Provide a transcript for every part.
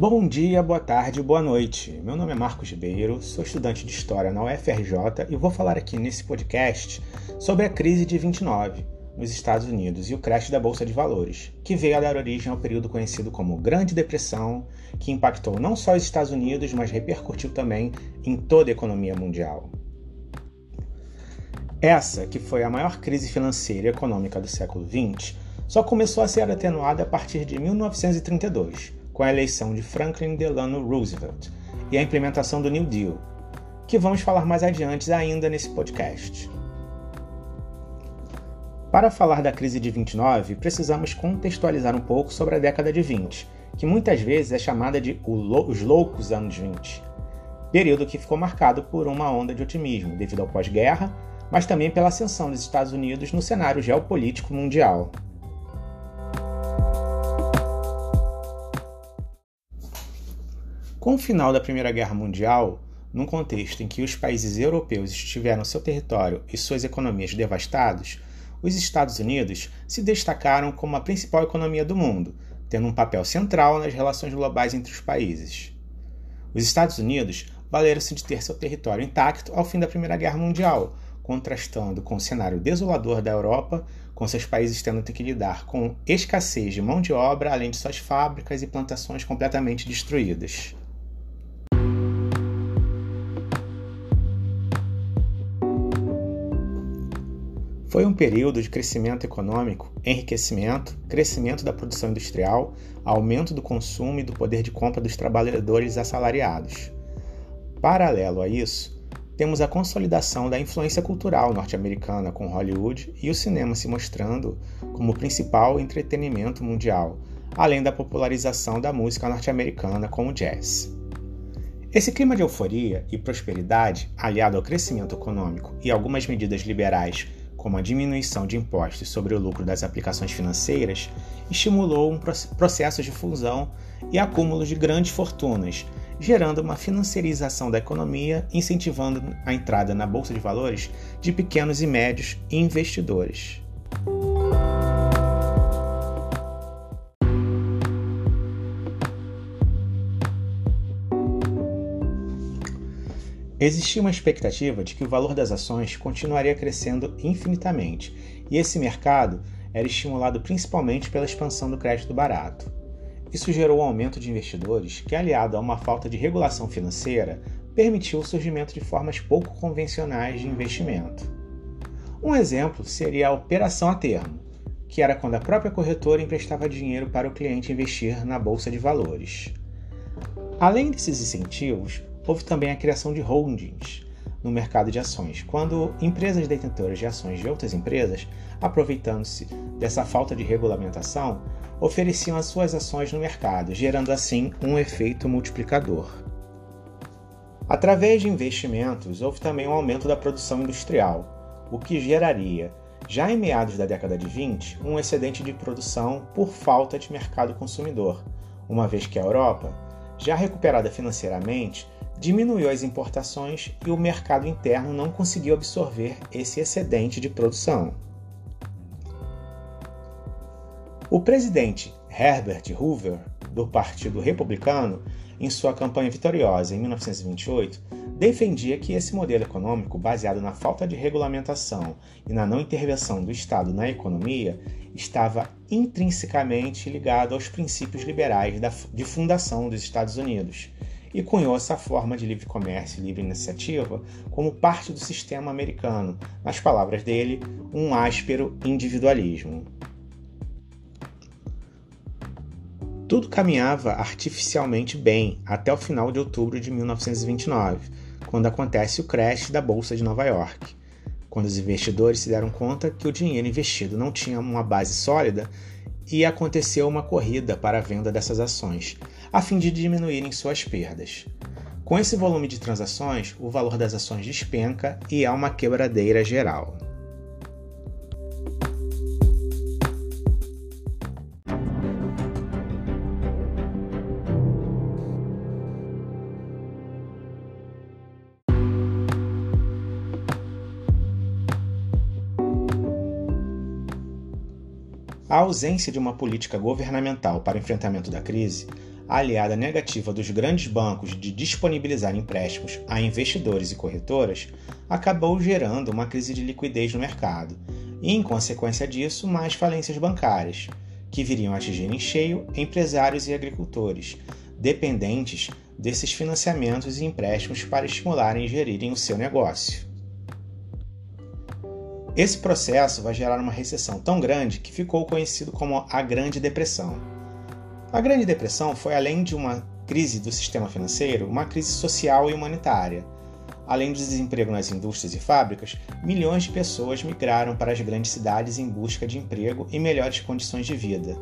Bom dia, boa tarde, boa noite. Meu nome é Marcos Ribeiro, sou estudante de História na UFRJ e vou falar aqui nesse podcast sobre a crise de 29 nos Estados Unidos e o crash da Bolsa de Valores, que veio a dar origem ao período conhecido como Grande Depressão, que impactou não só os Estados Unidos, mas repercutiu também em toda a economia mundial. Essa, que foi a maior crise financeira e econômica do século XX, só começou a ser atenuada a partir de 1932 com a eleição de Franklin Delano Roosevelt e a implementação do New Deal, que vamos falar mais adiante ainda nesse podcast. Para falar da crise de 29, precisamos contextualizar um pouco sobre a década de 20, que muitas vezes é chamada de os loucos anos 20, período que ficou marcado por uma onda de otimismo devido ao pós-guerra, mas também pela ascensão dos Estados Unidos no cenário geopolítico mundial. Com o final da Primeira Guerra Mundial, num contexto em que os países europeus estiveram seu território e suas economias devastados, os Estados Unidos se destacaram como a principal economia do mundo, tendo um papel central nas relações globais entre os países. Os Estados Unidos valeram-se de ter seu território intacto ao fim da Primeira Guerra Mundial, contrastando com o cenário desolador da Europa, com seus países tendo que lidar com escassez de mão de obra, além de suas fábricas e plantações completamente destruídas. Foi um período de crescimento econômico, enriquecimento, crescimento da produção industrial, aumento do consumo e do poder de compra dos trabalhadores assalariados. Paralelo a isso, temos a consolidação da influência cultural norte-americana com Hollywood e o cinema se mostrando como o principal entretenimento mundial, além da popularização da música norte-americana com o jazz. Esse clima de euforia e prosperidade, aliado ao crescimento econômico e algumas medidas liberais como a diminuição de impostos sobre o lucro das aplicações financeiras, estimulou um processo de fusão e acúmulo de grandes fortunas, gerando uma financiarização da economia, incentivando a entrada na bolsa de valores de pequenos e médios investidores. Existia uma expectativa de que o valor das ações continuaria crescendo infinitamente, e esse mercado era estimulado principalmente pela expansão do crédito barato. Isso gerou um aumento de investidores que, aliado a uma falta de regulação financeira, permitiu o surgimento de formas pouco convencionais de investimento. Um exemplo seria a operação a termo, que era quando a própria corretora emprestava dinheiro para o cliente investir na bolsa de valores. Além desses incentivos, houve também a criação de holdings no mercado de ações, quando empresas detentoras de ações de outras empresas, aproveitando-se dessa falta de regulamentação, ofereciam as suas ações no mercado, gerando assim um efeito multiplicador. Através de investimentos, houve também um aumento da produção industrial, o que geraria, já em meados da década de 20, um excedente de produção por falta de mercado consumidor, uma vez que a Europa, já recuperada financeiramente, diminuiu as importações e o mercado interno não conseguiu absorver esse excedente de produção. O presidente Herbert Hoover, do Partido Republicano, em sua campanha vitoriosa em 1928, defendia que esse modelo econômico, baseado na falta de regulamentação e na não intervenção do Estado na economia, estava intrinsecamente ligado aos princípios liberais de fundação dos Estados Unidos e cunhou essa forma de livre comércio e livre iniciativa como parte do sistema americano, nas palavras dele, um áspero individualismo. Tudo caminhava artificialmente bem até o final de outubro de 1929, quando acontece o crash da Bolsa de Nova York. Quando os investidores se deram conta que o dinheiro investido não tinha uma base sólida e aconteceu uma corrida para a venda dessas ações, a fim de diminuírem suas perdas. Com esse volume de transações, o valor das ações despenca e há uma quebradeira geral. A ausência de uma política governamental para enfrentamento da crise, aliada à negativa dos grandes bancos de disponibilizar empréstimos a investidores e corretoras, acabou gerando uma crise de liquidez no mercado e, em consequência disso, mais falências bancárias, que viriam atingir em cheio empresários e agricultores, dependentes desses financiamentos e empréstimos para estimularem e gerirem o seu negócio. Esse processo vai gerar uma recessão tão grande que ficou conhecido como a Grande Depressão. A Grande Depressão foi, além de uma crise do sistema financeiro, uma crise social e humanitária. Além do desemprego nas indústrias e fábricas, milhões de pessoas migraram para as grandes cidades em busca de emprego e melhores condições de vida.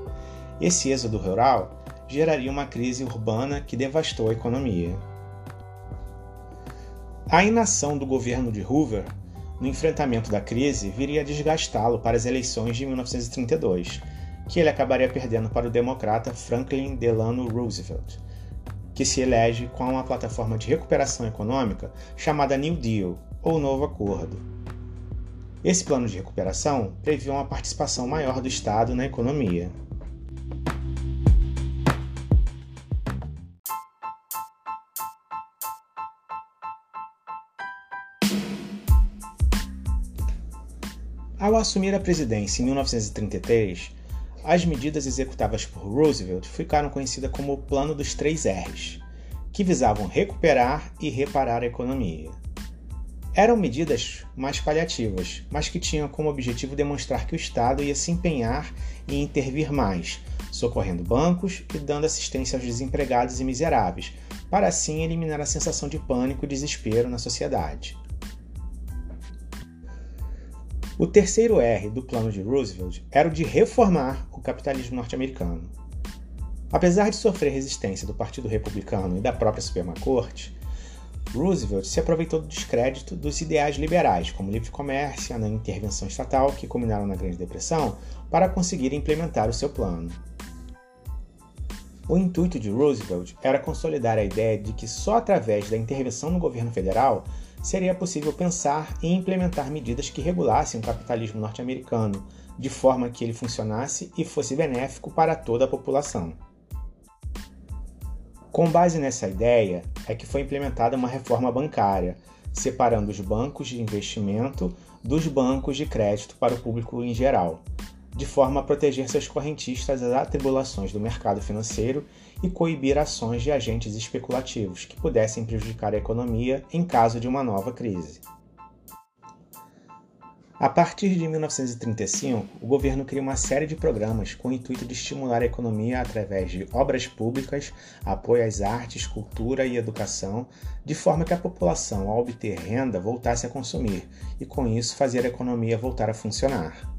Esse êxodo rural geraria uma crise urbana que devastou a economia. A inação do governo de Hoover no enfrentamento da crise viria a desgastá-lo para as eleições de 1932 que ele acabaria perdendo para o democrata Franklin Delano Roosevelt, que se elege com uma plataforma de recuperação econômica chamada New Deal, ou Novo Acordo. Esse plano de recuperação previa uma participação maior do Estado na economia. Ao assumir a presidência em 1933, as medidas executadas por Roosevelt ficaram conhecidas como o Plano dos Três R's, que visavam recuperar e reparar a economia. Eram medidas mais paliativas, mas que tinham como objetivo demonstrar que o Estado ia se empenhar em intervir mais, socorrendo bancos e dando assistência aos desempregados e miseráveis, para assim eliminar a sensação de pânico e desespero na sociedade. O terceiro R do plano de Roosevelt era o de reformar o capitalismo norte-americano. Apesar de sofrer resistência do Partido Republicano e da própria Suprema Corte, Roosevelt se aproveitou do descrédito dos ideais liberais, como livre comércio e a intervenção estatal, que culminaram na Grande Depressão, para conseguir implementar o seu plano. O intuito de Roosevelt era consolidar a ideia de que só através da intervenção no governo federal seria possível pensar e implementar medidas que regulassem o capitalismo norte-americano, de forma que ele funcionasse e fosse benéfico para toda a população. Com base nessa ideia, é que foi implementada uma reforma bancária, separando os bancos de investimento dos bancos de crédito para o público em geral, de forma a proteger seus correntistas das atribulações do mercado financeiro e coibir ações de agentes especulativos que pudessem prejudicar a economia em caso de uma nova crise. A partir de 1935, o governo cria uma série de programas com o intuito de estimular a economia através de obras públicas, apoio às artes, cultura e educação, de forma que a população, ao obter renda, voltasse a consumir e, com isso, fazer a economia voltar a funcionar.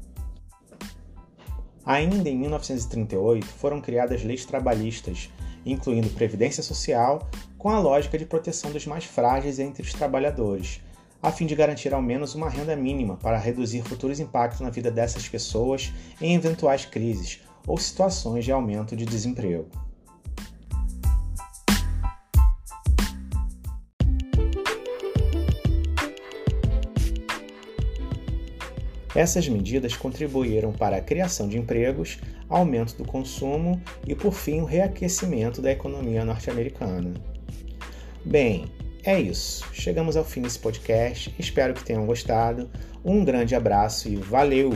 Ainda em 1938 foram criadas leis trabalhistas, incluindo previdência social, com a lógica de proteção dos mais frágeis entre os trabalhadores, a fim de garantir ao menos uma renda mínima para reduzir futuros impactos na vida dessas pessoas em eventuais crises ou situações de aumento de desemprego. Essas medidas contribuíram para a criação de empregos, aumento do consumo e, por fim, o reaquecimento da economia norte-americana. Bem, é isso. Chegamos ao fim desse podcast. Espero que tenham gostado. Um grande abraço e valeu!